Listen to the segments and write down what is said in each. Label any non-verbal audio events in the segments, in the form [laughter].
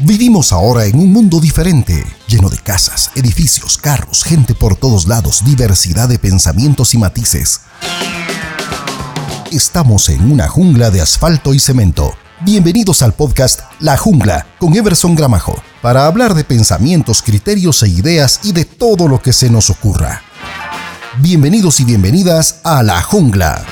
Vivimos ahora en un mundo diferente, lleno de casas, edificios, carros, gente por todos lados, diversidad de pensamientos y matices. Estamos en una jungla de asfalto y cemento. Bienvenidos al podcast La Jungla con Everson Gramajo, para hablar de pensamientos, criterios e ideas y de todo lo que se nos ocurra. Bienvenidos y bienvenidas a La Jungla.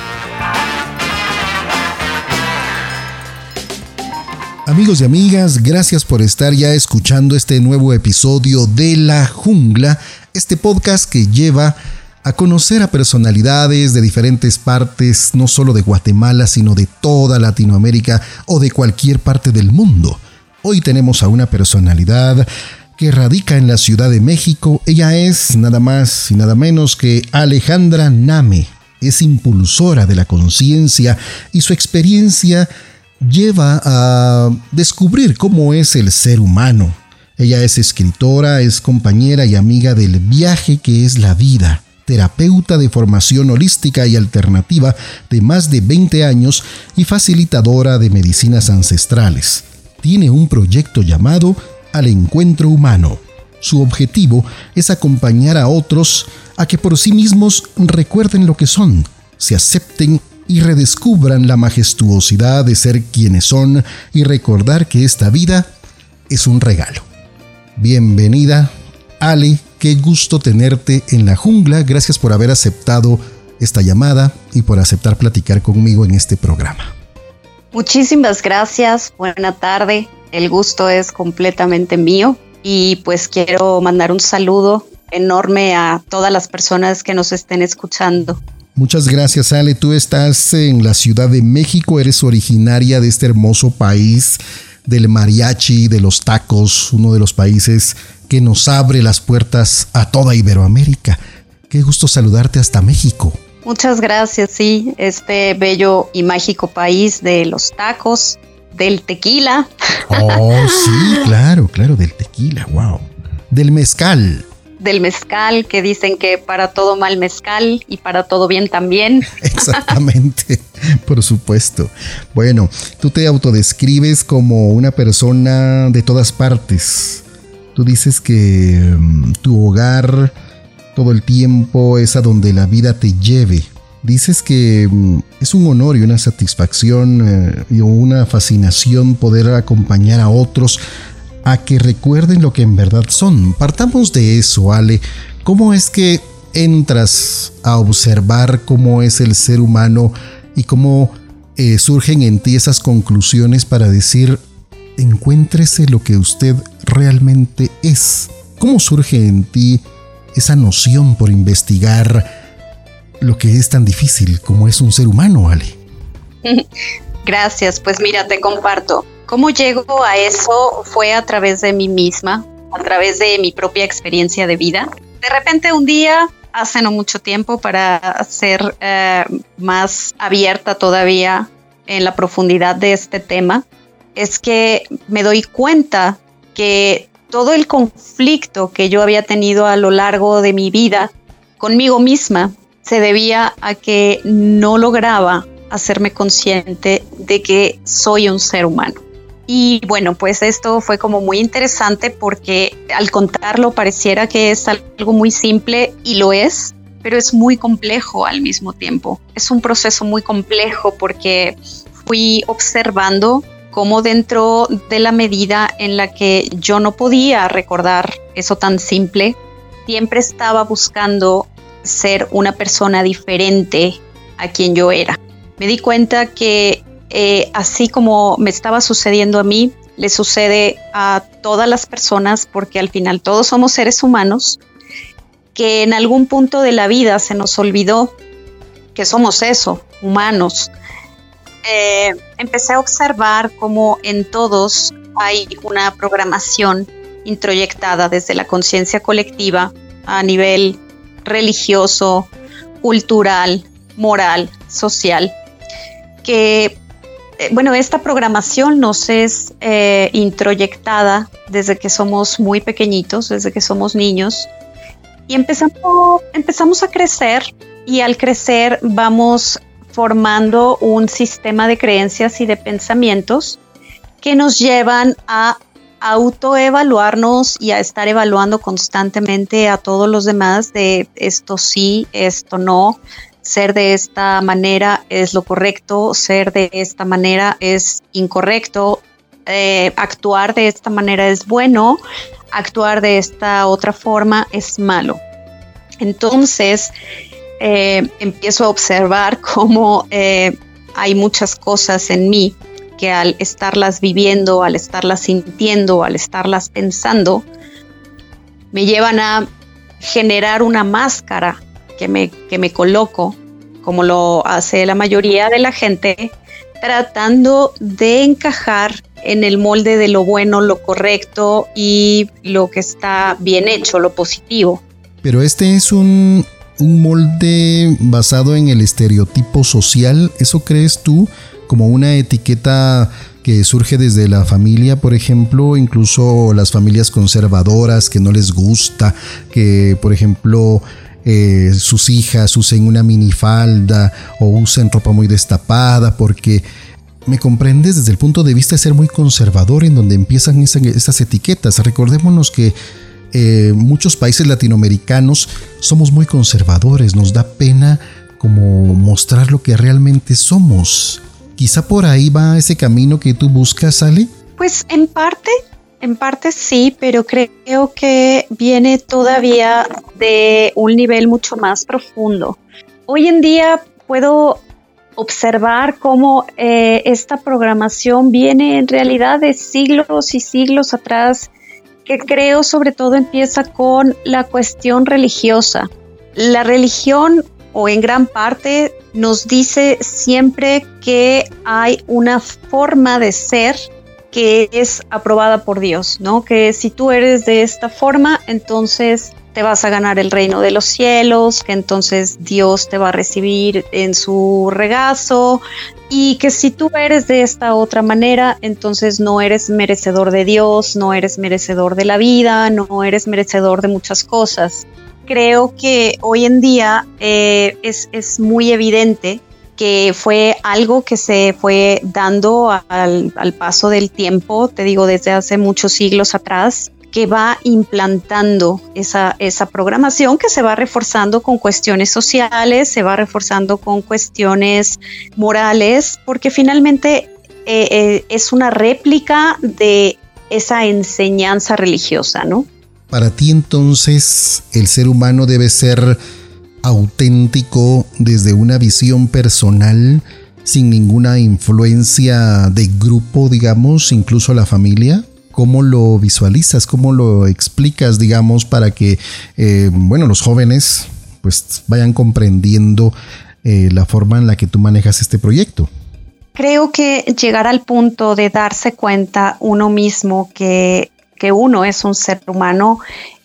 Amigos y amigas, gracias por estar ya escuchando este nuevo episodio de La Jungla, este podcast que lleva a conocer a personalidades de diferentes partes, no solo de Guatemala, sino de toda Latinoamérica o de cualquier parte del mundo. Hoy tenemos a una personalidad que radica en la Ciudad de México. Ella es nada más y nada menos que Alejandra Name. Es impulsora de la conciencia y su experiencia lleva a descubrir cómo es el ser humano. Ella es escritora, es compañera y amiga del viaje que es la vida, terapeuta de formación holística y alternativa de más de 20 años y facilitadora de medicinas ancestrales. Tiene un proyecto llamado Al Encuentro Humano. Su objetivo es acompañar a otros a que por sí mismos recuerden lo que son, se acepten y redescubran la majestuosidad de ser quienes son y recordar que esta vida es un regalo. Bienvenida, Ale, qué gusto tenerte en la jungla, gracias por haber aceptado esta llamada y por aceptar platicar conmigo en este programa. Muchísimas gracias, buena tarde, el gusto es completamente mío y pues quiero mandar un saludo enorme a todas las personas que nos estén escuchando. Muchas gracias, Ale. Tú estás en la Ciudad de México, eres originaria de este hermoso país del mariachi, de los tacos, uno de los países que nos abre las puertas a toda Iberoamérica. Qué gusto saludarte hasta México. Muchas gracias, sí, este bello y mágico país de los tacos, del tequila. Oh, sí, [laughs] claro, claro, del tequila, wow. Del mezcal del mezcal, que dicen que para todo mal mezcal y para todo bien también. [laughs] Exactamente, por supuesto. Bueno, tú te autodescribes como una persona de todas partes. Tú dices que mm, tu hogar todo el tiempo es a donde la vida te lleve. Dices que mm, es un honor y una satisfacción eh, y una fascinación poder acompañar a otros a que recuerden lo que en verdad son. Partamos de eso, Ale. ¿Cómo es que entras a observar cómo es el ser humano y cómo eh, surgen en ti esas conclusiones para decir, encuéntrese lo que usted realmente es? ¿Cómo surge en ti esa noción por investigar lo que es tan difícil como es un ser humano, Ale? [laughs] Gracias, pues mira, te comparto. ¿Cómo llego a eso? Fue a través de mí misma, a través de mi propia experiencia de vida. De repente un día, hace no mucho tiempo, para ser eh, más abierta todavía en la profundidad de este tema, es que me doy cuenta que todo el conflicto que yo había tenido a lo largo de mi vida conmigo misma se debía a que no lograba hacerme consciente de que soy un ser humano. Y bueno, pues esto fue como muy interesante porque al contarlo pareciera que es algo muy simple y lo es, pero es muy complejo al mismo tiempo. Es un proceso muy complejo porque fui observando cómo dentro de la medida en la que yo no podía recordar eso tan simple, siempre estaba buscando ser una persona diferente a quien yo era. Me di cuenta que eh, así como me estaba sucediendo a mí, le sucede a todas las personas, porque al final todos somos seres humanos, que en algún punto de la vida se nos olvidó que somos eso, humanos. Eh, empecé a observar cómo en todos hay una programación introyectada desde la conciencia colectiva a nivel religioso, cultural, moral, social, que bueno, esta programación nos es eh, introyectada desde que somos muy pequeñitos, desde que somos niños, y empezamos, empezamos a crecer y al crecer vamos formando un sistema de creencias y de pensamientos que nos llevan a autoevaluarnos y a estar evaluando constantemente a todos los demás de esto sí, esto no, ser de esta manera es lo correcto, ser de esta manera es incorrecto, eh, actuar de esta manera es bueno, actuar de esta otra forma es malo. Entonces, eh, empiezo a observar [laughs] cómo eh, hay muchas cosas en mí que al estarlas viviendo, al estarlas sintiendo, al estarlas pensando, me llevan a generar una máscara que me, que me coloco, como lo hace la mayoría de la gente, tratando de encajar en el molde de lo bueno, lo correcto y lo que está bien hecho, lo positivo. Pero este es un, un molde basado en el estereotipo social, ¿eso crees tú? Como una etiqueta que surge desde la familia, por ejemplo, incluso las familias conservadoras que no les gusta, que por ejemplo eh, sus hijas usen una minifalda o usen ropa muy destapada, porque me comprendes desde el punto de vista de ser muy conservador en donde empiezan esas etiquetas. Recordémonos que eh, muchos países latinoamericanos somos muy conservadores, nos da pena como mostrar lo que realmente somos. Quizá por ahí va ese camino que tú buscas, Ale. Pues en parte, en parte sí, pero creo que viene todavía de un nivel mucho más profundo. Hoy en día puedo observar cómo eh, esta programación viene en realidad de siglos y siglos atrás que creo sobre todo empieza con la cuestión religiosa. La religión, o en gran parte, nos dice siempre que hay una forma de ser que es aprobada por Dios, ¿no? Que si tú eres de esta forma, entonces te vas a ganar el reino de los cielos, que entonces Dios te va a recibir en su regazo y que si tú eres de esta otra manera, entonces no eres merecedor de Dios, no eres merecedor de la vida, no eres merecedor de muchas cosas. Creo que hoy en día eh, es, es muy evidente que fue algo que se fue dando al, paso del tiempo, te digo, desde hace muchos siglos atrás, que va implantando esa, esa programación que se va reforzando con cuestiones sociales, se va reforzando con cuestiones morales, porque finalmente eh, eh, es una réplica de esa enseñanza religiosa, ¿no? Para ti entonces el ser humano debe ser auténtico desde una visión personal, sin ninguna influencia de grupo, digamos, incluso la familia. ¿Cómo lo visualizas? ¿Cómo lo explicas, digamos, para que, eh, bueno, los jóvenes pues vayan comprendiendo eh, la forma en la que tú manejas este proyecto? Creo que llegar al punto de darse cuenta uno mismo que, que uno es un ser humano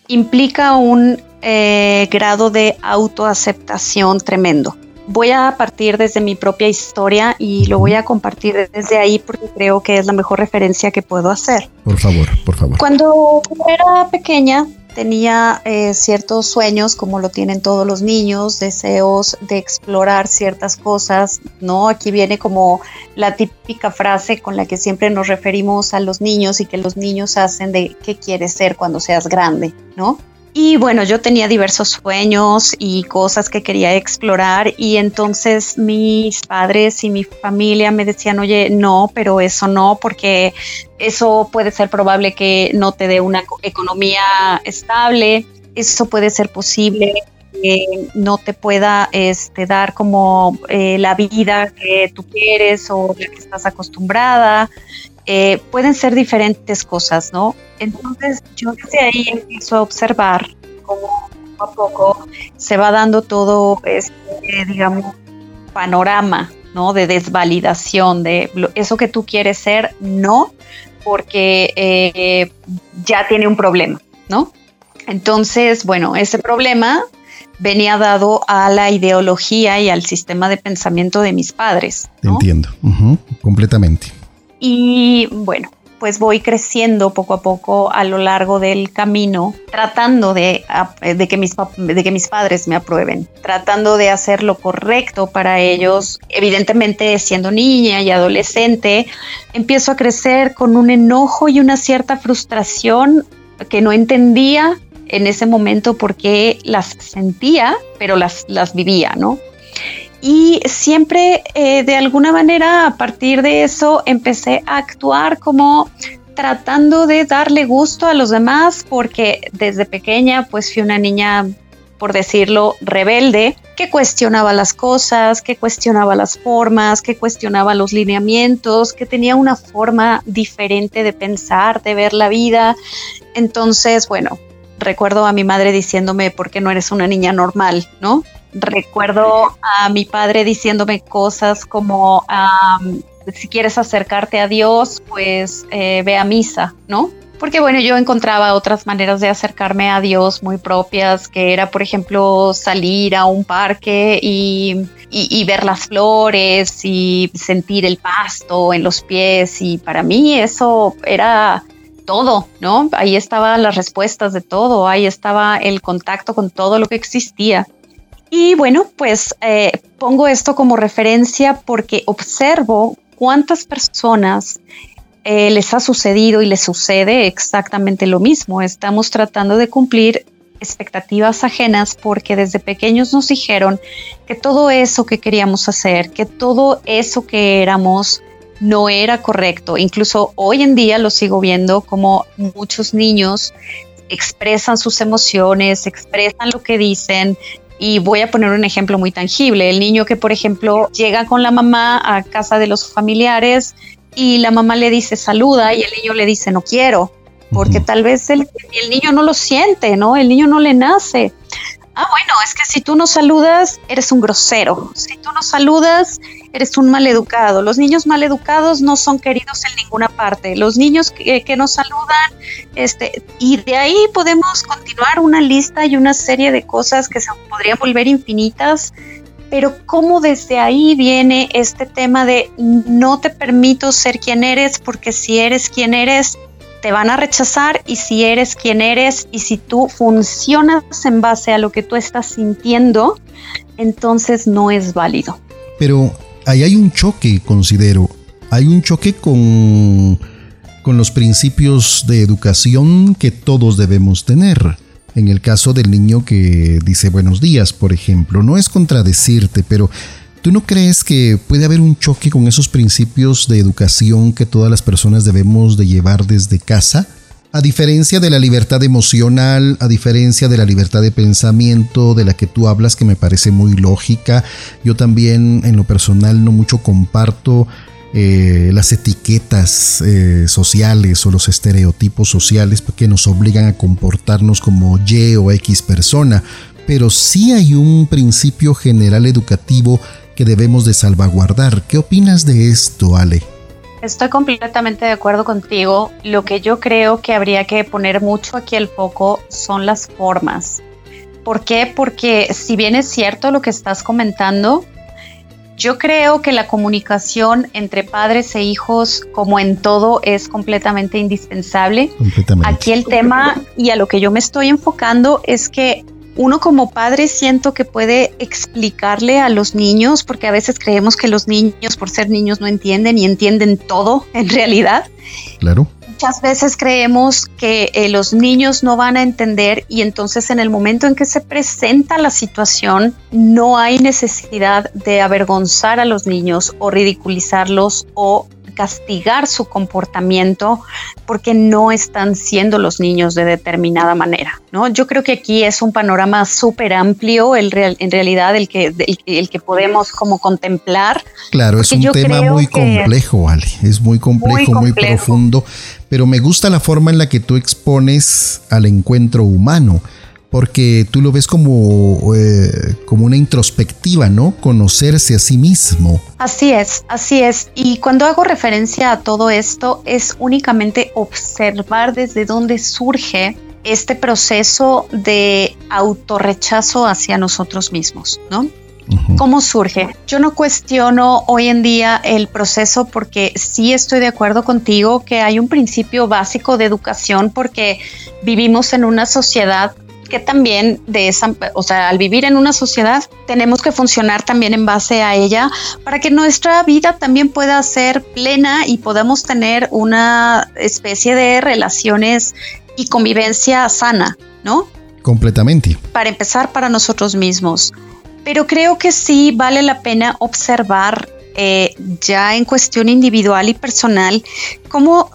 implica un eh, grado de autoaceptación tremendo voy a partir desde mi propia historia y lo voy a compartir desde ahí porque creo que es la mejor referencia que puedo hacer. Por favor, por favor. Cuando era pequeña tenía eh, ciertos sueños como lo tienen todos los niños, deseos de explorar ciertas cosas, ¿no? Aquí viene como la típica frase con la que siempre nos referimos a los niños y que los niños hacen de qué quieres ser cuando seas grande, ¿no? Y bueno, yo tenía diversos sueños y cosas que quería explorar y entonces mis padres y mi familia me decían, oye, no, pero eso no, porque eso puede ser probable que no te dé una economía estable, eso puede ser posible que no te pueda este, dar como eh, la vida que tú quieres o la que estás acostumbrada. Eh, pueden ser diferentes cosas, ¿no? Entonces yo desde ahí empiezo a observar cómo poco a poco se va dando todo este, digamos, panorama, ¿no? De desvalidación de eso que tú quieres ser, no, porque eh, ya tiene un problema, ¿no? Entonces, bueno, ese problema venía dado a la ideología y al sistema de pensamiento de mis padres. Entiendo, completamente. Y bueno, pues voy creciendo poco a poco a lo largo del camino, tratando de, que, mis, de que mis padres me aprueben, tratando de hacer lo correcto para ellos. Evidentemente, siendo niña y adolescente, empiezo a crecer con un enojo y una cierta frustración que no entendía en ese momento porque las sentía, pero las, las vivía, ¿no? Y siempre eh, de alguna manera a partir de eso empecé a actuar como tratando de darle gusto a los demás porque desde pequeña pues fui una niña por decirlo, rebelde, que cuestionaba las cosas, que cuestionaba las formas, que cuestionaba los lineamientos, que tenía una forma diferente de pensar, de ver la vida. Entonces, bueno, recuerdo a mi madre diciéndome, ¿por qué no eres una niña normal? ¿No? Recuerdo a mi padre diciéndome cosas como, si quieres acercarte a Dios, pues eh, ve a misa, ¿no? Porque bueno, yo encontraba otras maneras de acercarme a Dios muy propias, que era, por ejemplo, salir a un parque y, y ver las flores y sentir el pasto en los pies. Y para mí eso era todo, ¿no? Ahí estaban las respuestas de todo, ahí estaba el contacto con todo lo que existía. Y bueno, pues eh, pongo esto como referencia porque observo cuántas personas eh, les ha sucedido y les sucede exactamente lo mismo. Estamos tratando de cumplir expectativas ajenas porque desde pequeños nos dijeron que todo eso que queríamos hacer, que todo eso que éramos no era correcto. Incluso hoy en día lo sigo viendo como muchos niños expresan sus emociones, expresan lo que dicen, y voy a poner un ejemplo muy tangible. El niño que, por ejemplo, llega con la mamá a casa de los familiares y la mamá le dice saluda y el niño le dice no quiero, porque tal vez el, el, niño no lo siente, ¿no? El niño no le nace. Ah, bueno, es que si tú no saludas, eres un grosero. Si tú no saludas, eres un maleducado. Los niños maleducados no son queridos en ninguna parte. Los niños que, que nos saludan, este, y de ahí podemos continuar una lista y una serie de cosas que se podrían volver infinitas. Pero cómo desde ahí viene este tema de no te permito ser quien eres porque si eres quien eres, te van a rechazar y si eres quien eres y si tú funcionas en base a lo que tú estás sintiendo, entonces no es válido. Pero ahí hay un choque, considero. Hay un choque con, con los principios de educación que todos debemos tener. En el caso del niño que dice buenos días, por ejemplo, no es contradecirte, pero ¿Tú no crees que puede haber un choque con esos principios de educación que todas las personas debemos de llevar desde casa? A diferencia de la libertad emocional, a diferencia de la libertad de pensamiento de la que tú hablas, que me parece muy lógica, yo también en lo personal no mucho comparto eh, las etiquetas eh, sociales o los estereotipos sociales que nos obligan a comportarnos como Y o X persona, pero sí hay un principio general educativo que debemos de salvaguardar. ¿Qué opinas de esto, Ale? Estoy completamente de acuerdo contigo. Lo que yo creo que habría que poner mucho aquí el foco son las formas. ¿Por qué? Porque si bien es cierto lo que estás comentando, yo creo que la comunicación entre padres e hijos, como en todo, es completamente indispensable. Completamente. Aquí el tema y a lo que yo me estoy enfocando es que uno como padre siento que puede explicarle a los niños, porque a veces creemos que los niños por ser niños no entienden y entienden todo [laughs] en realidad. Claro. Muchas veces creemos que eh, los niños no van a entender y entonces en el momento en que se presenta la situación no hay necesidad de avergonzar a los niños o ridiculizarlos o castigar su comportamiento porque no están siendo los niños de determinada manera, ¿no? Yo creo que aquí es un panorama súper amplio, el en realidad el que, el, que podemos como contemplar. Claro, es un tema muy complejo, Ale, es muy complejo, muy profundo, pero me gusta la forma en la que tú expones al encuentro humano porque tú lo ves como, eh, como una introspectiva, ¿no? Conocerse a sí mismo. Así es, así es. Y cuando hago referencia a todo esto, es únicamente observar desde dónde surge este proceso de autorrechazo hacia nosotros mismos, ¿no? ¿Cómo surge? Yo no cuestiono hoy en día el proceso porque sí estoy de acuerdo contigo que hay un principio básico de educación porque vivimos en una sociedad que también de esa, o sea, al vivir en una sociedad tenemos que funcionar también en base a ella para que nuestra vida también pueda ser plena y podamos tener una especie de relaciones y convivencia sana, ¿no? Completamente. Para empezar, para nosotros mismos. Pero creo que sí vale la pena observar eh, ya en cuestión individual y personal cómo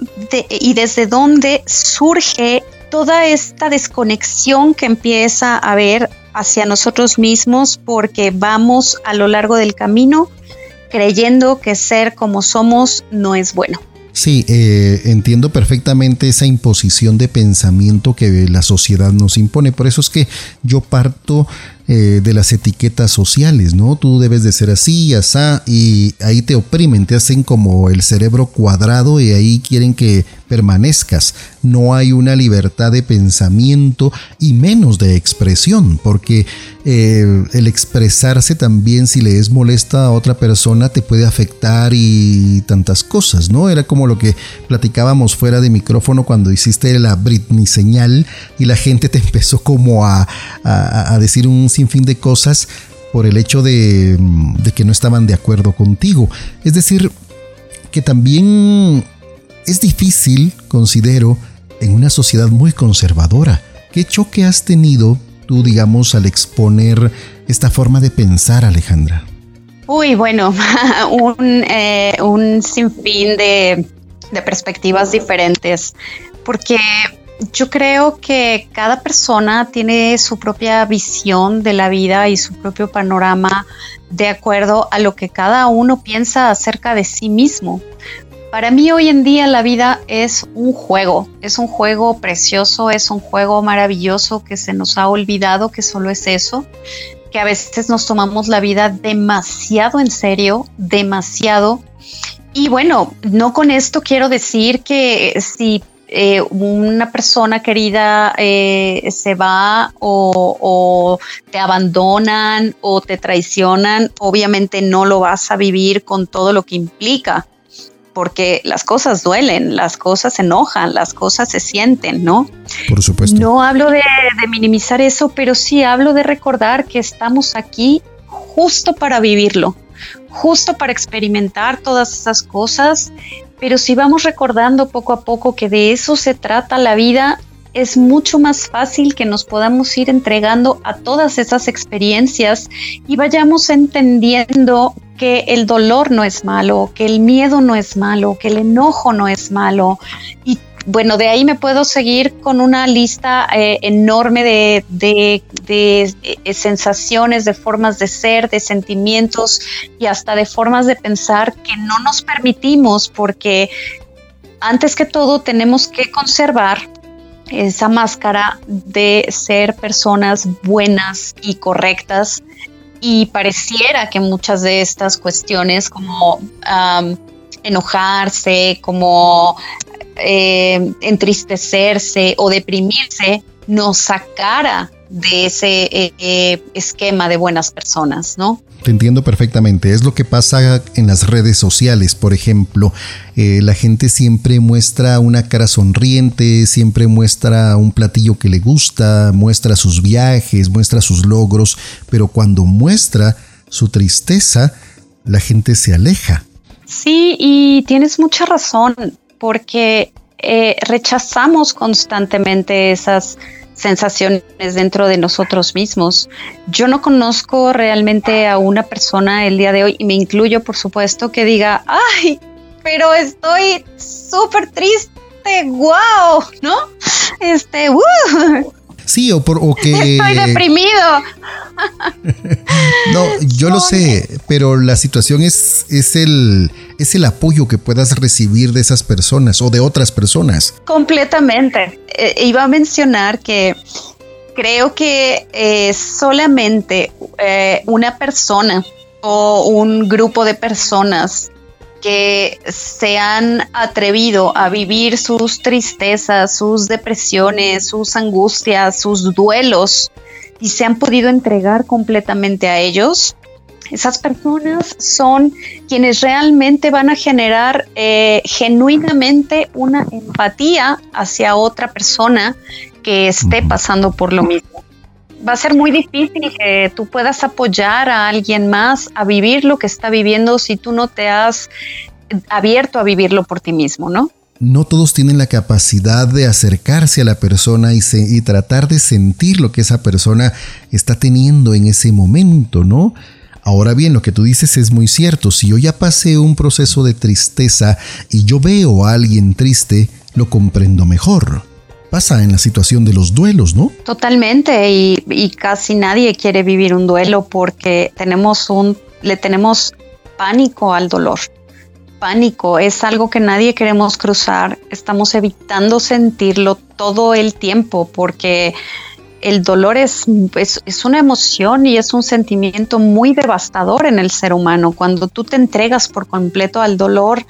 y desde dónde surge toda esta desconexión que empieza a haber hacia nosotros mismos porque vamos a lo largo del camino creyendo que ser como somos no es bueno. Sí, eh, entiendo perfectamente esa imposición de pensamiento que la sociedad nos impone. Por eso es que yo parto eh, de las etiquetas sociales, ¿no? Tú debes de ser así, asá, y ahí te oprimen, te hacen como el cerebro cuadrado y ahí quieren que permanezcas. No hay una libertad de pensamiento y menos de expresión, porque eh, el expresarse también si le es molesta a otra persona te puede afectar y tantas cosas, ¿no? Era como lo que platicábamos fuera de micrófono cuando hiciste la Britney señal y la gente te [laughs] empezó como a, a decir un sinfín de cosas por el hecho de, de que no estaban de acuerdo contigo. Es decir, que también es difícil, considero, en una sociedad muy conservadora. ¿Qué choque has tenido tú, digamos, al exponer esta forma de pensar, Alejandra? Uy, bueno, [laughs] un, eh, un sinfín de, de perspectivas diferentes, porque yo creo que cada persona tiene su propia visión de la vida y su propio panorama de acuerdo a lo que cada uno piensa acerca de sí mismo. Para mí hoy en día la vida es un juego, es un juego precioso, es un juego maravilloso que se nos ha olvidado que solo es eso, que a veces nos tomamos la vida demasiado en serio, demasiado. Y bueno, no con esto quiero decir que si eh, una persona querida eh, se va o, o, te abandonan o te traicionan, obviamente no lo vas a vivir con todo lo que implica porque las cosas duelen, las cosas se enojan, las cosas se sienten, ¿no? Por supuesto. No hablo de, minimizar eso, pero sí hablo de recordar que estamos aquí justo para vivirlo, justo para experimentar todas esas cosas, pero si vamos recordando poco a poco que de eso se trata la vida, es mucho más fácil que nos podamos ir entregando a todas esas experiencias y vayamos entendiendo que el dolor no es malo, que el miedo no es malo, que el enojo no es malo. Y bueno, de ahí me puedo seguir con una lista eh, enorme de, de, eh, sensaciones, de formas de ser, de sentimientos y hasta de formas de pensar que no nos permitimos porque antes que todo tenemos que conservar esa máscara de ser personas buenas y correctas. Y pareciera que muchas de estas cuestiones como enojarse, como eh, entristecerse o deprimirse nos sacara de ese eh, eh, esquema de buenas personas, ¿no? Te entiendo perfectamente. Es lo que pasa en las redes sociales, por ejemplo. Eh, la gente siempre muestra una cara sonriente, siempre muestra un platillo que le gusta, muestra sus viajes, muestra sus logros, pero cuando muestra su tristeza, la gente se aleja. Sí, y tienes mucha razón, porque rechazamos constantemente esas sensaciones dentro de nosotros mismos. Yo no conozco realmente a una persona el día de hoy, y me incluyo por supuesto, que diga, ay, pero estoy súper triste, wow, ¿no? Este, uh, Sí, o, por, o que... Estoy deprimido. [laughs] no, yo lo sé, pero la situación es, es, el, es el apoyo que puedas recibir de esas personas o de otras personas. Completamente. Eh, iba a mencionar que creo que eh, solamente eh, una persona o un grupo de personas que se han atrevido a vivir sus tristezas, sus depresiones, sus angustias, sus duelos y se han podido entregar completamente a ellos, Esas personas son quienes realmente van a generar eh, genuinamente una empatía hacia otra persona que esté pasando por lo mismo. Va a ser muy difícil que tú puedas apoyar a alguien más a vivir lo que está viviendo si tú no te has abierto a vivirlo por ti mismo, ¿no? No todos tienen la capacidad de acercarse a la persona y, tratar de sentir lo que esa persona está teniendo en ese momento, ¿no? Ahora bien, lo que tú dices es muy cierto. Si yo ya pasé un proceso de tristeza y yo veo a alguien triste, lo comprendo mejor. Pasa en la situación de los duelos, ¿no? Totalmente, y, casi nadie quiere vivir un duelo porque tenemos un, le tenemos pánico al dolor. Pánico es algo que nadie queremos cruzar. Estamos evitando sentirlo todo el tiempo porque el dolor es, es, una emoción y es un sentimiento muy devastador en el ser humano. Cuando tú te entregas por completo al dolor,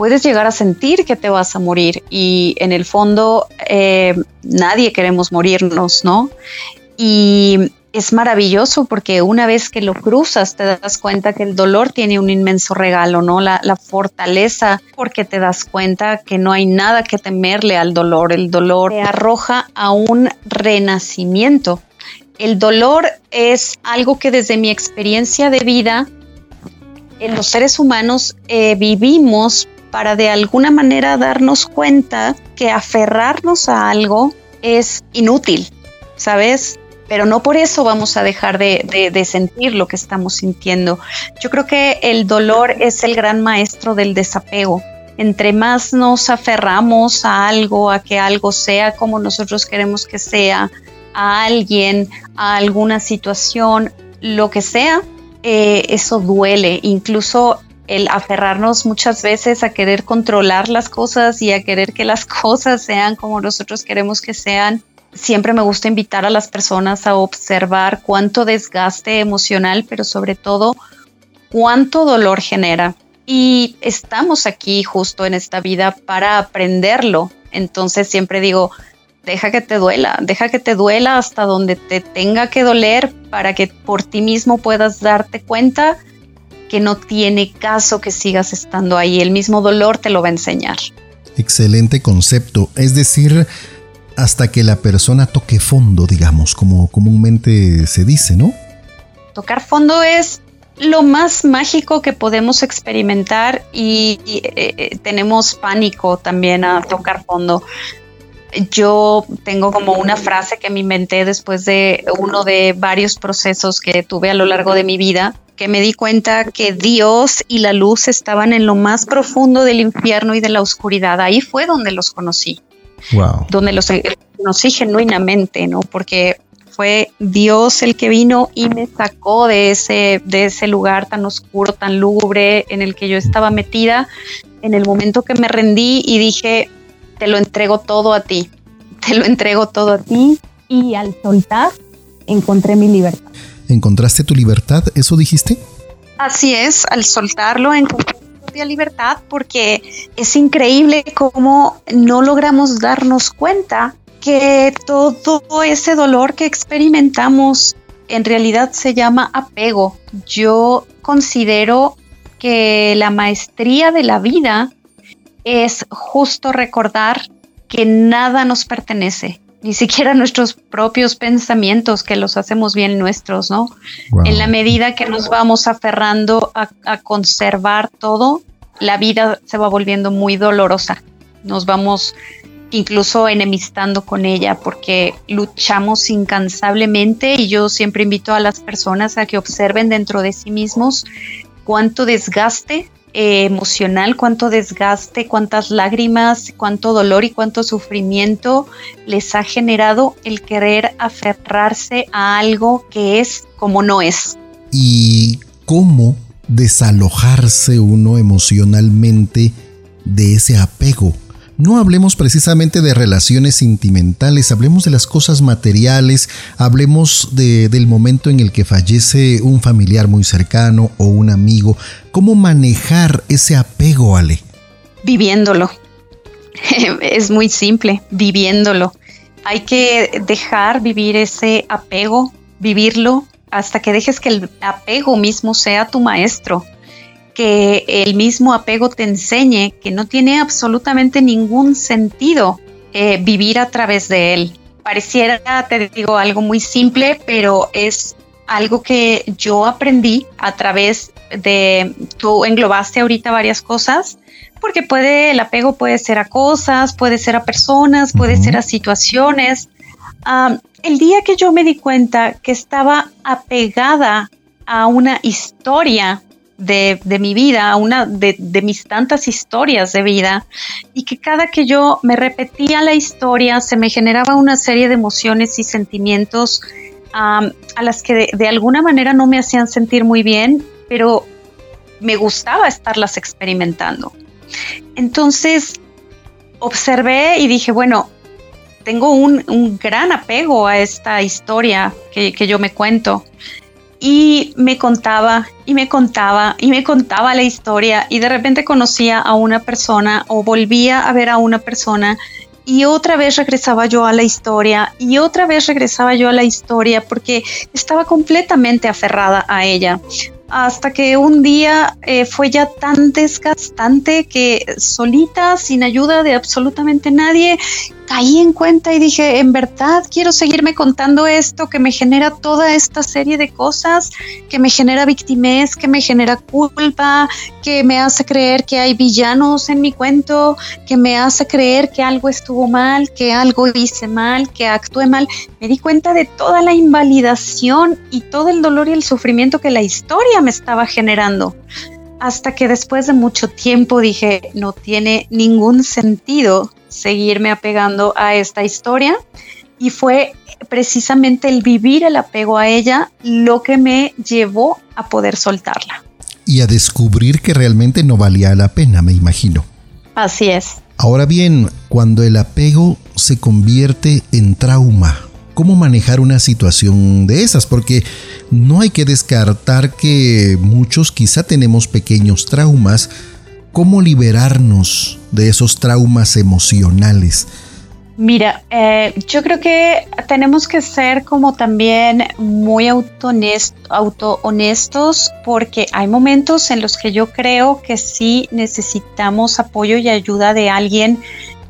puedes llegar a sentir que te vas a morir y en el fondo eh, nadie queremos morirnos, ¿no? Y es maravilloso porque una vez que lo cruzas te das cuenta que el dolor tiene un inmenso regalo, ¿no? La, fortaleza porque te das cuenta que no hay nada que temerle al dolor. El dolor te arroja a un renacimiento. El dolor es algo que desde mi experiencia de vida en los seres humanos eh, vivimos para de alguna manera darnos cuenta que aferrarnos a algo es inútil, ¿sabes? pero no por eso vamos a dejar de, sentir lo que estamos sintiendo. Yo creo que el dolor es el gran maestro del desapego. Entre más nos aferramos a algo, a que algo sea como nosotros queremos que sea, a alguien, a alguna situación, lo que sea, eh, eso duele. Incluso el aferrarnos muchas veces a querer controlar las cosas y a querer que las [laughs] cosas sean como nosotros queremos que sean, siempre me gusta invitar a las personas a observar cuánto desgaste emocional, pero sobre todo cuánto dolor genera. Y estamos aquí justo en esta vida para aprenderlo. Entonces siempre digo, deja que te duela, deja que te duela hasta donde te tenga que doler para que por ti mismo puedas darte cuenta que no tiene caso que sigas estando ahí. El mismo dolor te lo va a enseñar. Excelente concepto. Es decir, hasta que la persona toque fondo, digamos, como comúnmente se dice, ¿no? Tocar fondo es lo más mágico que podemos experimentar y, eh, eh, tenemos pánico también a tocar fondo. Yo tengo como una frase que me inventé después de uno de varios procesos que tuve a lo largo de mi vida, que me di cuenta que Dios y la luz estaban en lo más profundo del infierno y de la oscuridad. Ahí fue donde los conocí donde los conocí genuinamente, ¿no? Porque fue Dios el que vino y me sacó de ese, de ese lugar tan oscuro, tan lúgubre en el que yo estaba metida, en el momento que me rendí y dije, te lo entrego todo a ti, te lo entrego todo a ti y al soltar encontré mi libertad. ¿Encontraste tu libertad? ¿Eso dijiste? Así es, al soltarlo encontré libertad porque es increíble cómo no logramos darnos cuenta que todo ese dolor que experimentamos en realidad se llama apego. Yo considero que la maestría de la vida es justo recordar que nada nos pertenece, ni siquiera nuestros propios pensamientos que los hacemos bien nuestros, ¿no? En la medida que nos vamos aferrando a, conservar todo, la vida se va volviendo muy dolorosa. Nos vamos incluso enemistando con ella porque luchamos incansablemente y yo siempre invito a las personas a que observen dentro de sí mismos cuánto desgaste eh, emocional, cuánto desgaste, cuántas lágrimas, cuánto dolor y cuánto sufrimiento les ha generado el querer aferrarse a algo que es como no es. ¿Y cómo desalojarse uno emocionalmente de ese apego? No hablemos precisamente de relaciones sentimentales, hablemos de las cosas materiales, hablemos del momento en el que fallece un familiar muy cercano o un amigo. ¿Cómo manejar ese apego, Ale? Viviéndolo. [laughs] es muy simple, viviéndolo. Hay que dejar vivir ese apego, vivirlo, hasta que dejes que el apego mismo sea tu maestro, que el mismo apego te enseñe que no tiene absolutamente ningún sentido eh, vivir a través de él. Pareciera, te digo, algo muy simple, pero es algo que yo aprendí a través de, tú englobaste ahorita varias cosas, porque puede, el apego puede ser a cosas, puede ser a personas, puede ser a situaciones. el día que yo me di cuenta que estaba apegada a una historia de, mi vida, una de, mis tantas historias de vida, y que cada que yo me repetía la historia se me generaba una serie de emociones y sentimientos a las que de, alguna manera no me hacían sentir muy bien, pero me gustaba estarlas experimentando. Entonces observé y dije, bueno, tengo un, gran apego a esta historia que, que, yo me cuento. Y me contaba y me contaba y me contaba la historia y de repente conocía a una persona o volvía a ver a una persona y otra vez regresaba yo a la historia y otra vez regresaba yo a la historia porque estaba completamente aferrada a ella. Hasta que un día eh, fue ya tan desgastante que solita, sin ayuda de absolutamente nadie, caí en cuenta y dije, en verdad quiero seguirme contando esto que me genera toda esta serie de cosas, que me genera victimez, que me genera culpa, que me hace creer que hay villanos en mi cuento, que me hace creer que algo estuvo mal, que algo hice mal, que actué mal. Me di cuenta de toda la invalidación y todo el dolor y el sufrimiento que la historia me estaba generando hasta que después de mucho tiempo dije, no tiene ningún sentido seguirme apegando a esta historia y fue precisamente el vivir el apego a ella lo que me llevó a poder soltarla. Y a descubrir que realmente no valía la pena, me imagino. Así es. Ahora bien, cuando el apego se convierte en trauma, ¿cómo manejar una situación de esas? Porque no hay que descartar que muchos quizá tenemos pequeños traumas ¿Cómo liberarnos de esos traumas emocionales? Mira, eh, yo creo que tenemos que ser como también muy auto honestos porque hay momentos en los que yo creo que sí necesitamos apoyo y ayuda de alguien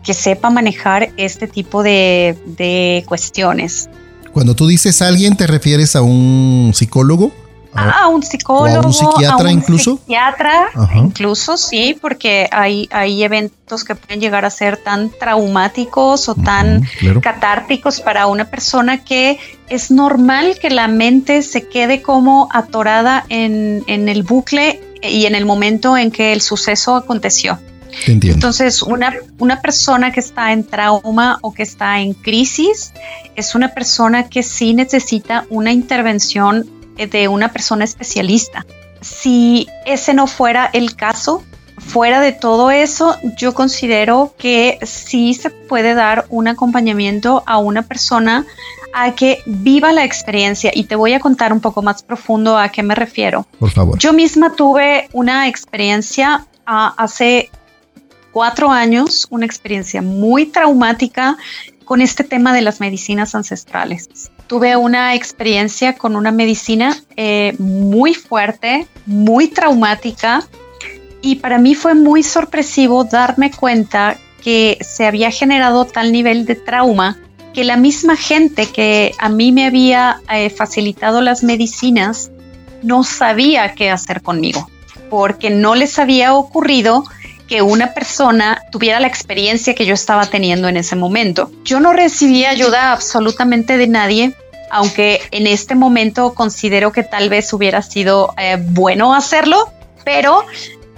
que sepa manejar este tipo de, de cuestiones. Cuando tú dices alguien, ¿te refieres a un psicólogo? A un psicólogo, a un psiquiatra incluso. Psiquiatra, incluso sí, porque hay, hay eventos que pueden llegar a ser tan traumáticos o tan catárticos para una persona que es normal que la mente se quede como atorada en, en el bucle y en el momento en que el suceso aconteció. Entonces, una, una persona que está en trauma o que está en crisis es una persona que sí necesita una intervención de una persona especialista. Si ese no fuera el caso, fuera de todo eso, yo considero que sí se puede dar un acompañamiento a una persona a que viva la experiencia y te voy a contar un poco más profundo a qué me refiero. Por favor. Yo misma tuve una experiencia ah, hace cuatro años, una experiencia muy traumática con este tema de las medicinas ancestrales. Tuve una experiencia con una medicina eh, muy fuerte, muy traumática y para mí fue muy sorpresivo darme cuenta que se había generado tal nivel de trauma que la misma gente que a mí me había eh, facilitado las medicinas no sabía qué hacer conmigo, porque no les había ocurrido que una persona tuviera la experiencia que yo estaba teniendo en ese momento. Yo no recibí ayuda absolutamente de nadie, aunque en este momento considero que tal vez hubiera sido eh, bueno hacerlo, pero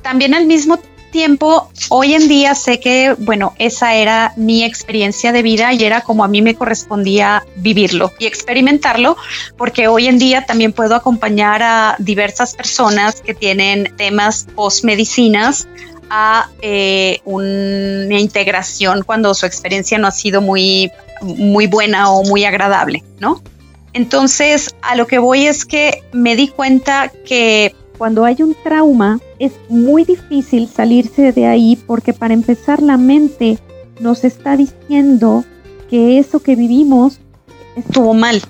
también al mismo tiempo, hoy en día sé que, bueno, esa era mi experiencia de vida y era como a mí me correspondía vivirlo y experimentarlo, porque hoy en día también puedo acompañar a diversas personas que tienen temas post-medicinas a eh, una integración cuando su experiencia no ha sido muy, muy buena o muy agradable, ¿no? Entonces, a lo que voy es que me di cuenta que cuando hay un trauma es muy difícil salirse de ahí porque para empezar la mente nos está diciendo que eso que vivimos estuvo mal.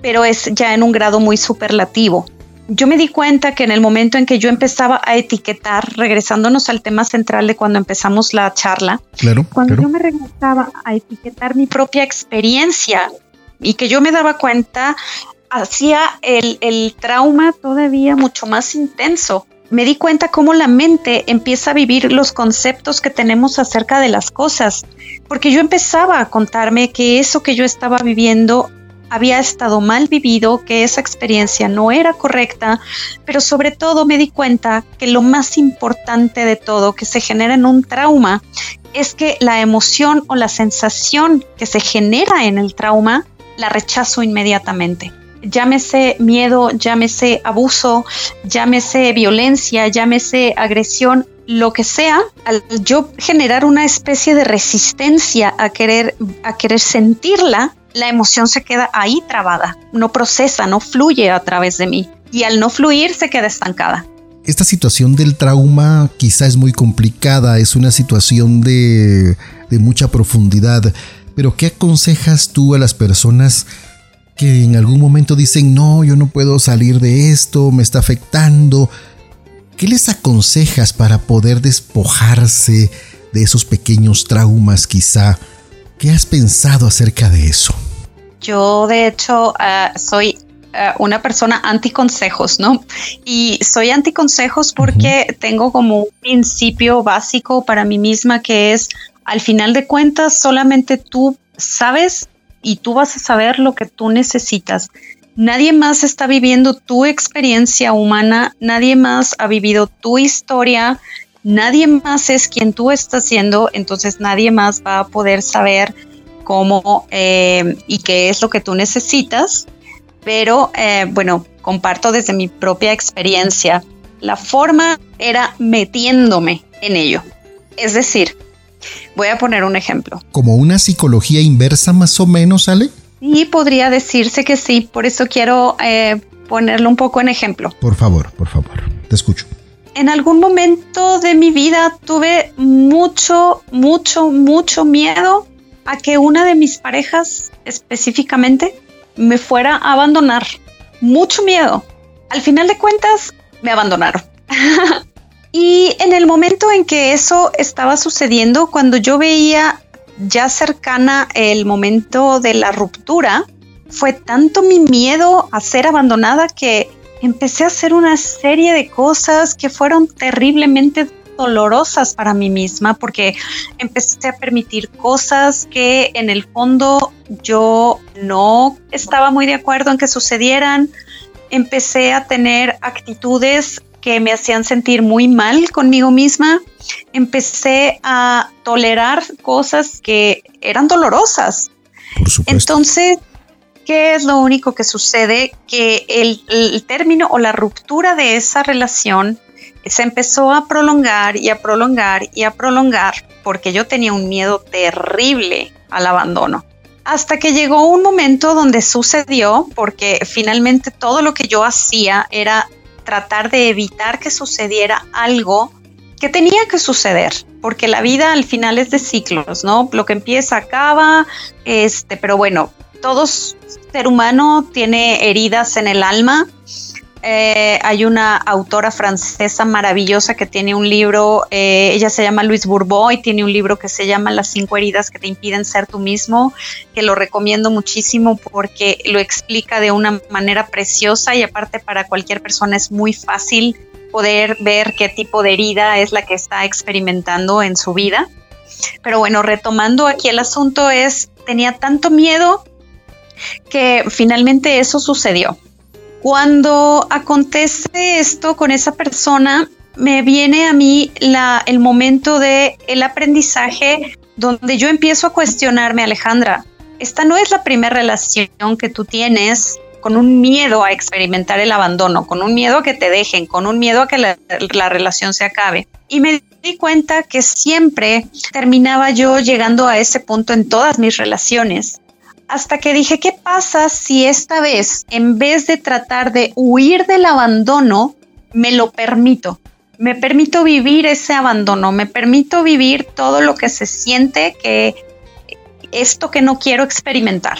pero es ya en un grado muy superlativo. Yo me di cuenta que en el momento en que yo empezaba a etiquetar, regresándonos al tema central de cuando empezamos la charla, claro, cuando yo me regresaba a etiquetar mi propia experiencia y que yo me daba cuenta, hacía el, el trauma todavía mucho más intenso. Me di cuenta cómo la mente empieza a vivir los conceptos que tenemos acerca de las cosas, porque yo empezaba a contarme que eso que yo estaba viviendo había estado mal vivido, que esa experiencia no era correcta, pero sobre todo me di cuenta que lo más importante de todo que se genera en un trauma es que la emoción o la sensación que se genera en el trauma la rechazo inmediatamente. Llámese miedo, llámese abuso, llámese violencia, llámese agresión, lo que sea, al yo generar una especie de resistencia a querer, a querer sentirla, la emoción se queda ahí trabada, no procesa, no fluye a través de mí. Y al no fluir se queda estancada. Esta situación del trauma quizá es muy complicada, es una situación de, de mucha profundidad, pero ¿qué aconsejas tú a las personas que en algún momento dicen, no, yo no puedo salir de esto, me está afectando. ¿Qué les aconsejas para poder despojarse de esos pequeños traumas quizá? ¿Qué has pensado acerca de eso? Yo de hecho ah, soy ah, una persona anti-consejos, ¿no? Y soy anti-consejos porque tengo como un principio básico para mí misma que es, al final de cuentas, solamente tú sabes y tú vas a saber lo que tú necesitas. Nadie más está viviendo tu experiencia humana, nadie más ha vivido tu historia, nadie más es quien tú estás siendo, entonces nadie más va a poder saber cómo eh, y qué es lo que tú necesitas. Pero eh, bueno, comparto desde mi propia experiencia. La forma era metiéndome en ello. Es decir, Voy a poner un ejemplo. ¿Como una psicología inversa más o menos, Ale? Sí, podría decirse que sí, por eso quiero eh, ponerlo un poco en ejemplo. Por favor, por favor, te escucho. En algún momento de mi vida tuve mucho, mucho, mucho miedo a que una de mis parejas específicamente me fuera a abandonar. Mucho miedo. Al final de cuentas, me abandonaron. [laughs] Y en el momento en que eso estaba sucediendo, cuando yo veía ya cercana el momento de la ruptura, fue tanto mi miedo a ser abandonada que empecé a hacer una serie de cosas que fueron terriblemente dolorosas para mí misma porque empecé a permitir cosas que en el fondo yo no estaba muy de acuerdo en que sucedieran. Empecé a tener actitudes que me hacían sentir muy mal conmigo misma, empecé a tolerar cosas que eran dolorosas. Entonces, ¿qué es lo único que sucede? Que el, término o la ruptura de esa relación se empezó a prolongar y a prolongar y a prolongar porque yo tenía un miedo terrible al abandono. Hasta que llegó un momento donde sucedió, porque finalmente todo lo que yo hacía era tratar de evitar que sucediera algo que tenía que suceder, porque la vida al final es de ciclos, ¿no? Lo que empieza acaba, este, pero bueno, todo ser humano tiene heridas en el alma eh, hay una autora francesa maravillosa que tiene un libro, eh, ella se llama Louise Bourbeau y tiene un libro que se llama Las cinco heridas que te impiden ser tú mismo, que lo recomiendo muchísimo porque lo explica de una manera preciosa y aparte para cualquier persona es muy fácil poder ver qué tipo de herida es la que está experimentando en su vida. Pero bueno, retomando aquí el asunto es, tenía tanto miedo que finalmente eso sucedió. Cuando acontece esto con esa persona, me viene a mí el momento de el aprendizaje donde yo empiezo a cuestionarme, Alejandra, esta no es la primera relación que tú tienes con un miedo a experimentar el abandono, con un miedo a que te dejen, con un miedo a que la relación se acabe. Y me di cuenta que siempre terminaba yo llegando a ese punto en todas mis relaciones hasta que dije, ¿qué pasa si esta vez, en vez de tratar de huir del abandono, me lo permito? Me permito vivir ese abandono, me permito vivir todo lo que se siente que esto que no quiero experimentar.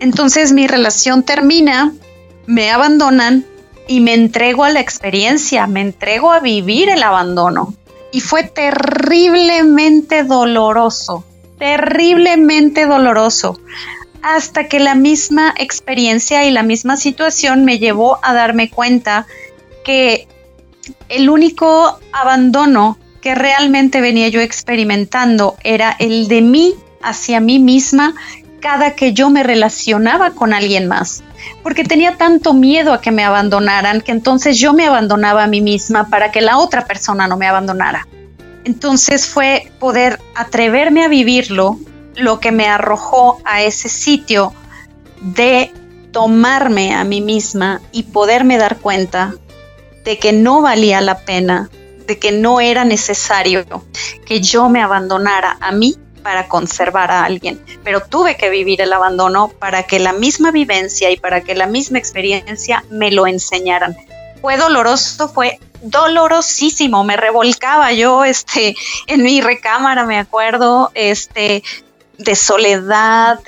Entonces mi relación termina, me abandonan y me entrego a la experiencia, me entrego a vivir el abandono. Y fue terriblemente doloroso, terriblemente doloroso, hasta que la misma experiencia y la misma situación me llevó a darme cuenta que el único abandono que realmente venía yo experimentando era el de mí hacia mí misma cada que yo me relacionaba con alguien más, porque tenía tanto miedo a que me abandonaran que entonces yo me abandonaba a mí misma para que la otra persona no me abandonara. Entonces fue poder atreverme a vivirlo lo que me arrojó a ese sitio de tomarme a mí misma y poderme dar cuenta de que no valía la pena, de que no era necesario que yo me abandonara a mí para conservar a alguien, pero tuve que vivir el abandono para que la misma vivencia y para que la misma experiencia me lo enseñaran. Fue doloroso, fue dolorosísimo, me revolcaba yo este en mi recámara, me acuerdo, este de soledad,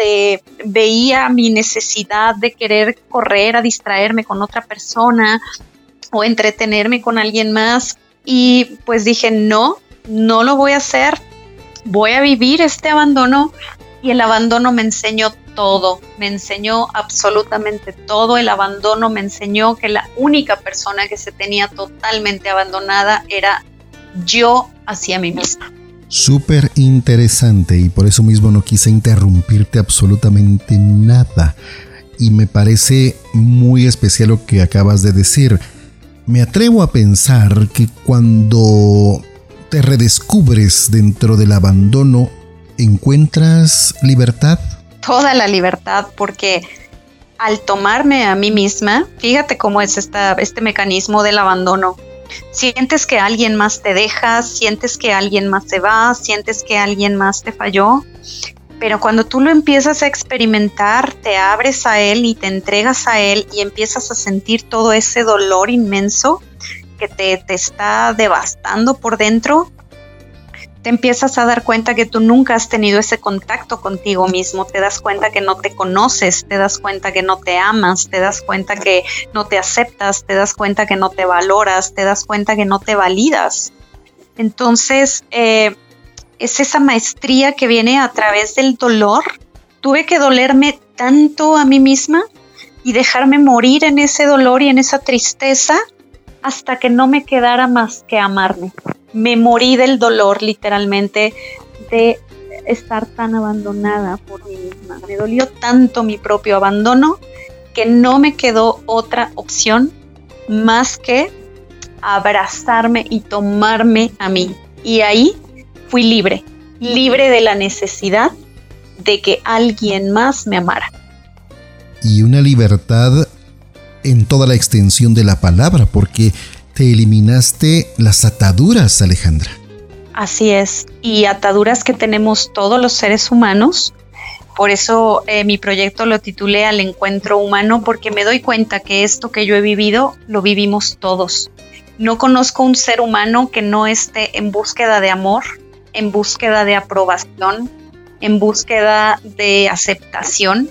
veía mi necesidad de querer correr a distraerme con otra persona o entretenerme con alguien más. Y pues dije, "No, no lo voy a hacer, voy a vivir este abandono. Y el abandono me enseñó todo, me enseñó absolutamente todo, el abandono me enseñó que la única persona que se tenía totalmente abandonada era yo hacia mí misma. Súper interesante y por eso mismo no quise interrumpirte absolutamente nada. Y me parece muy especial lo que acabas de decir. Me atrevo a pensar que cuando te redescubres dentro del abandono, ¿encuentras libertad? Toda la libertad, porque al tomarme a mí misma, fíjate cómo es esta, este mecanismo del abandono. Sientes que alguien más te deja, sientes que alguien más se va, sientes que alguien más te falló, pero cuando tú lo empiezas a experimentar, te abres a él y te entregas a él y empiezas a sentir todo ese dolor inmenso, que te, está devastando por dentro, empiezas a dar cuenta que tú nunca has tenido ese contacto contigo mismo, te das cuenta que no te conoces, te das cuenta que no te amas, te das cuenta que no te aceptas, te das cuenta que no te valoras, te das cuenta que no te validas. Entonces, eh, es esa maestría que viene a través del dolor. Tuve que dolerme tanto a mí misma y dejarme morir en ese dolor y en esa tristeza hasta que no me quedara más que amarme. Me morí del dolor literalmente de estar tan abandonada por mí misma. Me dolió tanto mi propio abandono que no me quedó otra opción más que abrazarme y tomarme a mí. Y ahí fui libre, libre de la necesidad de que alguien más me amara. Y una libertad en toda la extensión de la palabra, porque te eliminaste las ataduras, Alejandra. Así es, y ataduras que tenemos todos los seres humanos. Por eso eh, mi proyecto lo titulé Al Encuentro Humano, porque me doy cuenta que esto que yo he vivido lo vivimos todos. No conozco un ser humano que no esté en búsqueda de amor, en búsqueda de aprobación, en búsqueda de aceptación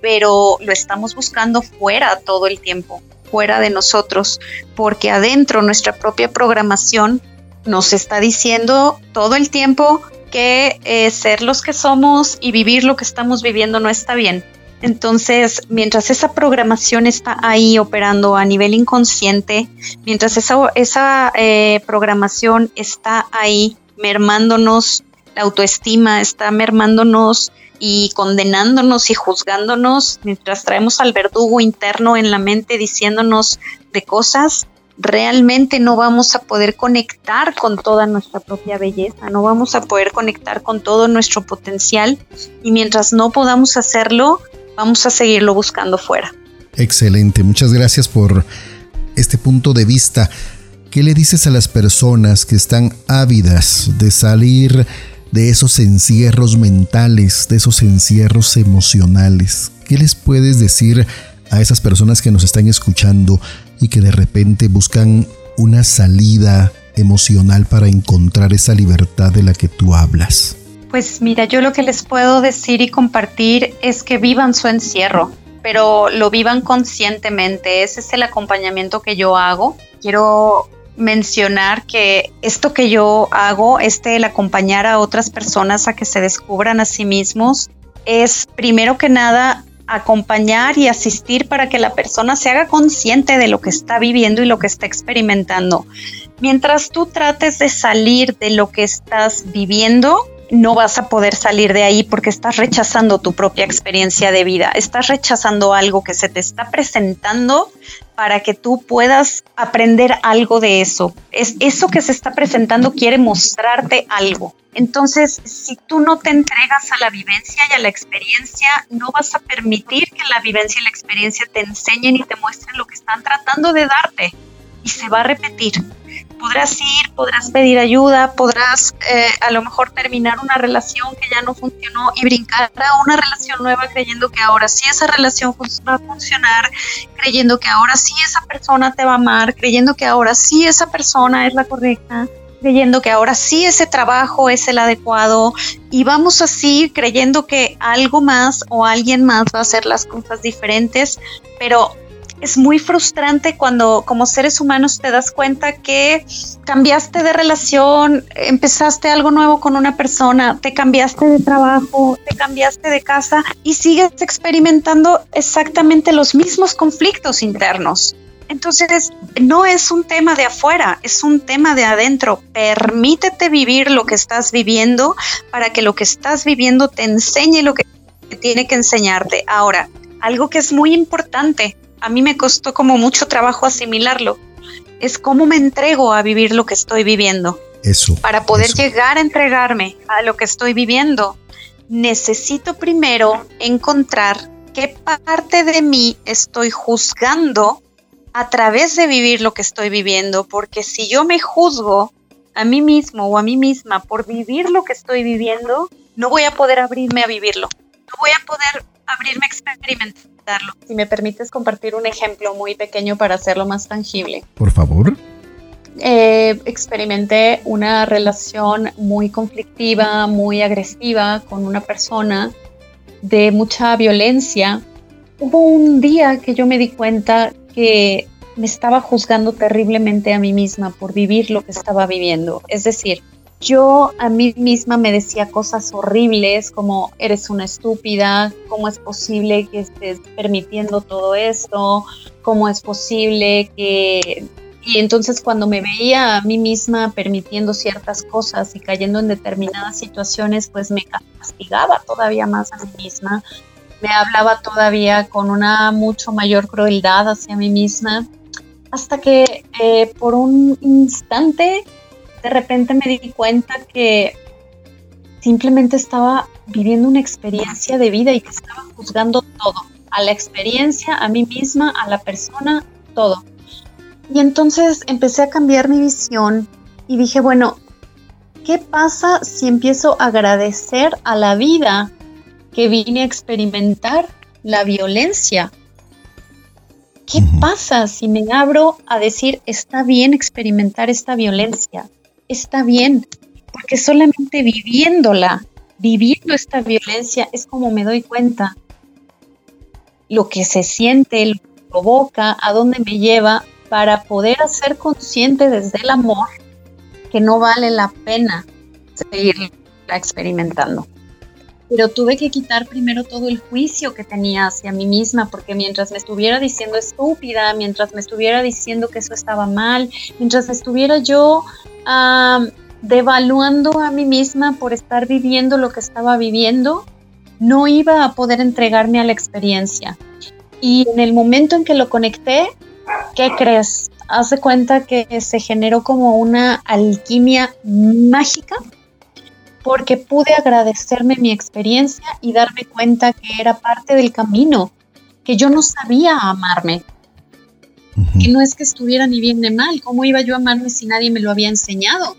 pero lo estamos buscando fuera todo el tiempo, fuera de nosotros, porque adentro nuestra propia programación nos está diciendo todo el tiempo que eh, ser los que somos y vivir lo que estamos viviendo no está bien. Entonces, mientras esa programación está ahí operando a nivel inconsciente, mientras esa, esa eh, programación está ahí mermándonos la autoestima, está mermándonos y condenándonos y juzgándonos mientras traemos al verdugo interno en la mente diciéndonos de cosas, realmente no vamos a poder conectar con toda nuestra propia belleza, no vamos a poder conectar con todo nuestro potencial y mientras no podamos hacerlo, vamos a seguirlo buscando fuera. Excelente, muchas gracias por este punto de vista. ¿Qué le dices a las personas que están ávidas de salir de esos encierros mentales, de esos encierros emocionales. ¿Qué les puedes decir a esas personas que nos están escuchando y que de repente buscan una salida emocional para encontrar esa libertad de la que tú hablas? Pues mira, yo lo que les puedo decir y compartir es que vivan su encierro, pero lo vivan conscientemente. Ese es el acompañamiento que yo hago. Quiero mencionar que esto que yo hago, este el acompañar a otras personas a que se descubran a sí mismos, es primero que nada acompañar y asistir para que la persona se haga consciente de lo que está viviendo y lo que está experimentando. Mientras tú trates de salir de lo que estás viviendo, no vas a poder salir de ahí porque estás rechazando tu propia experiencia de vida, estás rechazando algo que se te está presentando para que tú puedas aprender algo de eso. Es eso que se está presentando quiere mostrarte algo. Entonces, si tú no te entregas a la vivencia y a la experiencia, no vas a permitir que la vivencia y la experiencia te enseñen y te muestren lo que están tratando de darte. Y se va a repetir podrás ir, podrás pedir ayuda, podrás eh, a lo mejor terminar una relación que ya no funcionó y brincar a una relación nueva creyendo que ahora sí esa relación va a funcionar, creyendo que ahora sí esa persona te va a amar, creyendo que ahora sí esa persona es la correcta creyendo que ahora sí ese trabajo es el adecuado y vamos así creyendo que algo más o alguien más va a hacer las cosas diferentes, pero es muy frustrante cuando como seres humanos te das cuenta que cambiaste de relación, empezaste algo nuevo con una persona, te cambiaste de trabajo, te cambiaste de casa y sigues experimentando exactamente los mismos conflictos internos. Entonces, no es un tema de afuera, es un tema de adentro. Permítete vivir lo que estás viviendo para que lo que estás viviendo te enseñe lo que tiene que enseñarte. Ahora, algo que es muy importante, a mí me costó como mucho trabajo asimilarlo. Es cómo me entrego a vivir lo que estoy viviendo. Eso. Para poder llegar a entregarme a lo que estoy viviendo, necesito primero encontrar qué parte de mí estoy juzgando a través de vivir lo que estoy viviendo, porque si yo me juzgo a mí mismo o a mí misma por vivir lo que estoy viviendo, no voy a poder abrirme a vivirlo. No voy a poder abrirme a Si me permites compartir un ejemplo muy pequeño para hacerlo más tangible. Por favor. Eh, experimenté una relación muy conflictiva, muy agresiva con una persona de mucha violencia. Hubo un día que yo me di cuenta que me estaba juzgando terriblemente a mí misma por vivir lo que estaba viviendo. Es decir, yo a mí misma me decía cosas horribles como eres una estúpida, cómo es posible que estés permitiendo todo esto, cómo es posible que... Y entonces cuando me veía a mí misma permitiendo ciertas cosas y cayendo en determinadas situaciones, pues me castigaba todavía más a mí misma, me hablaba todavía con una mucho mayor crueldad hacia mí misma, hasta que eh, por un instante de repente me di cuenta que simplemente estaba viviendo una experiencia de vida y que estaba juzgando todo, a la experiencia, a mí misma, a la persona, todo. Y entonces empecé a cambiar mi visión y dije, bueno, ¿qué pasa si empiezo a agradecer a la vida que vine a experimentar la violencia? ¿Qué pasa si me abro a decir, está bien experimentar esta violencia? Está bien, porque solamente viviéndola, viviendo esta violencia, es como me doy cuenta lo que se siente, lo que provoca, a dónde me lleva, para poder hacer consciente desde el amor que no vale la pena seguir experimentando. Pero tuve que quitar primero todo el juicio que tenía hacia mí misma, porque mientras me estuviera diciendo estúpida, mientras me estuviera diciendo que eso estaba mal, mientras estuviera yo devaluando a mí misma por estar viviendo lo que estaba viviendo, no iba a poder entregarme a la experiencia. Y en el momento en que lo conecté, ¿qué crees? Haz de cuenta que se generó como una alquimia mágica porque pude agradecerme mi experiencia y darme cuenta que era parte del camino, que yo no sabía amarme, que no es que estuviera ni bien ni mal, ¿cómo iba yo a amarme si nadie me lo había enseñado?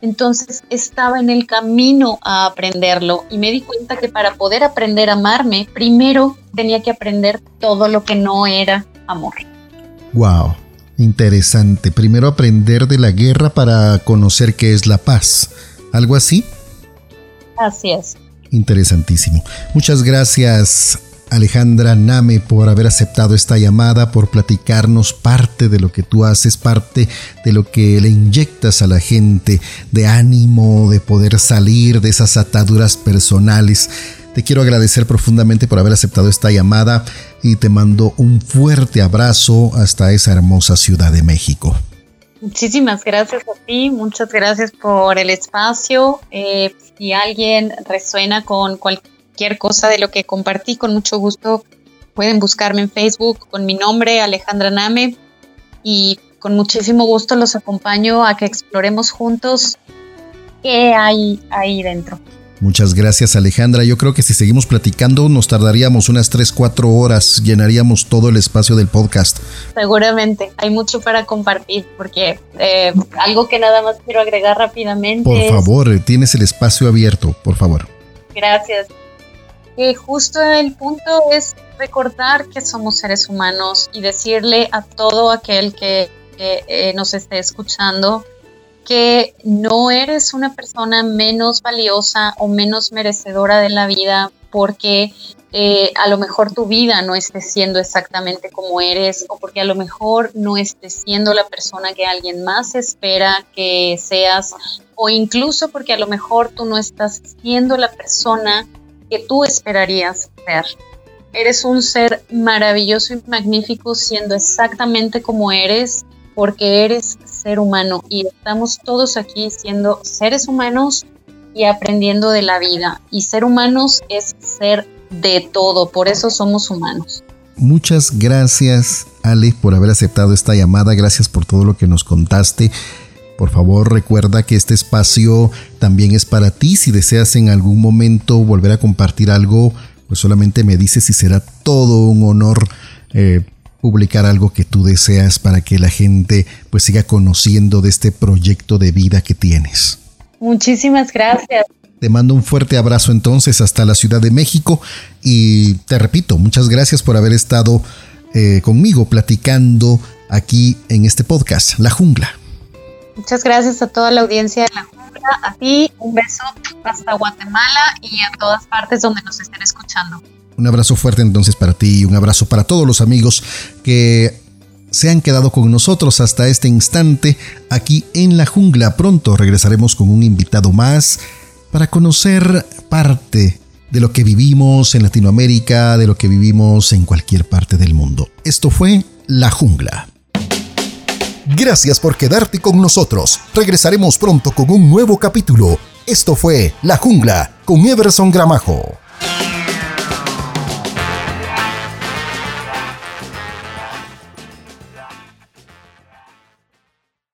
Entonces estaba en el camino a aprenderlo y me di cuenta que para poder aprender a amarme, primero tenía que aprender todo lo que no era amor. Wow, interesante. Primero aprender de la guerra para conocer qué es la paz. ¿Algo así? Así es. Interesantísimo. Muchas gracias Alejandra Name por haber aceptado esta llamada, por platicarnos parte de lo que tú haces, parte de lo que le inyectas a la gente, de ánimo, de poder salir de esas ataduras personales. Te quiero agradecer profundamente por haber aceptado esta llamada y te mando un fuerte abrazo hasta esa hermosa Ciudad de México. Muchísimas gracias a ti, muchas gracias por el espacio. Eh, si alguien resuena con cualquier cosa de lo que compartí, con mucho gusto pueden buscarme en Facebook con mi nombre, Alejandra Name, y con muchísimo gusto los acompaño a que exploremos juntos qué hay ahí dentro. Muchas gracias Alejandra. Yo creo que si seguimos platicando nos tardaríamos unas 3, 4 horas, llenaríamos todo el espacio del podcast. Seguramente, hay mucho para compartir porque eh, algo que nada más quiero agregar rápidamente. Por favor, tienes el espacio abierto, por favor. Gracias. Que justo el punto es recordar que somos seres humanos y decirle a todo aquel que eh, nos esté escuchando, que no eres una persona menos valiosa o menos merecedora de la vida porque eh, a lo mejor tu vida no esté siendo exactamente como eres o porque a lo mejor no estés siendo la persona que alguien más espera que seas o incluso porque a lo mejor tú no estás siendo la persona que tú esperarías ser. Eres un ser maravilloso y magnífico siendo exactamente como eres porque eres ser humano y estamos todos aquí siendo seres humanos y aprendiendo de la vida. Y ser humanos es ser de todo, por eso somos humanos. Muchas gracias, Ale, por haber aceptado esta llamada. Gracias por todo lo que nos contaste. Por favor, recuerda que este espacio también es para ti. Si deseas en algún momento volver a compartir algo, pues solamente me dices y será todo un honor eh, publicar algo que tú deseas para que la gente pues siga conociendo de este proyecto de vida que tienes. Muchísimas gracias. Te mando un fuerte abrazo entonces hasta la Ciudad de México y te repito, muchas gracias por haber estado eh, conmigo platicando aquí en este podcast, La Jungla. Muchas gracias a toda la audiencia de La Jungla, a ti, un beso hasta Guatemala y a todas partes donde nos estén escuchando. Un abrazo fuerte entonces para ti y un abrazo para todos los amigos que se han quedado con nosotros hasta este instante aquí en la jungla. Pronto regresaremos con un invitado más para conocer parte de lo que vivimos en Latinoamérica, de lo que vivimos en cualquier parte del mundo. Esto fue La Jungla. Gracias por quedarte con nosotros. Regresaremos pronto con un nuevo capítulo. Esto fue La Jungla con Everson Gramajo.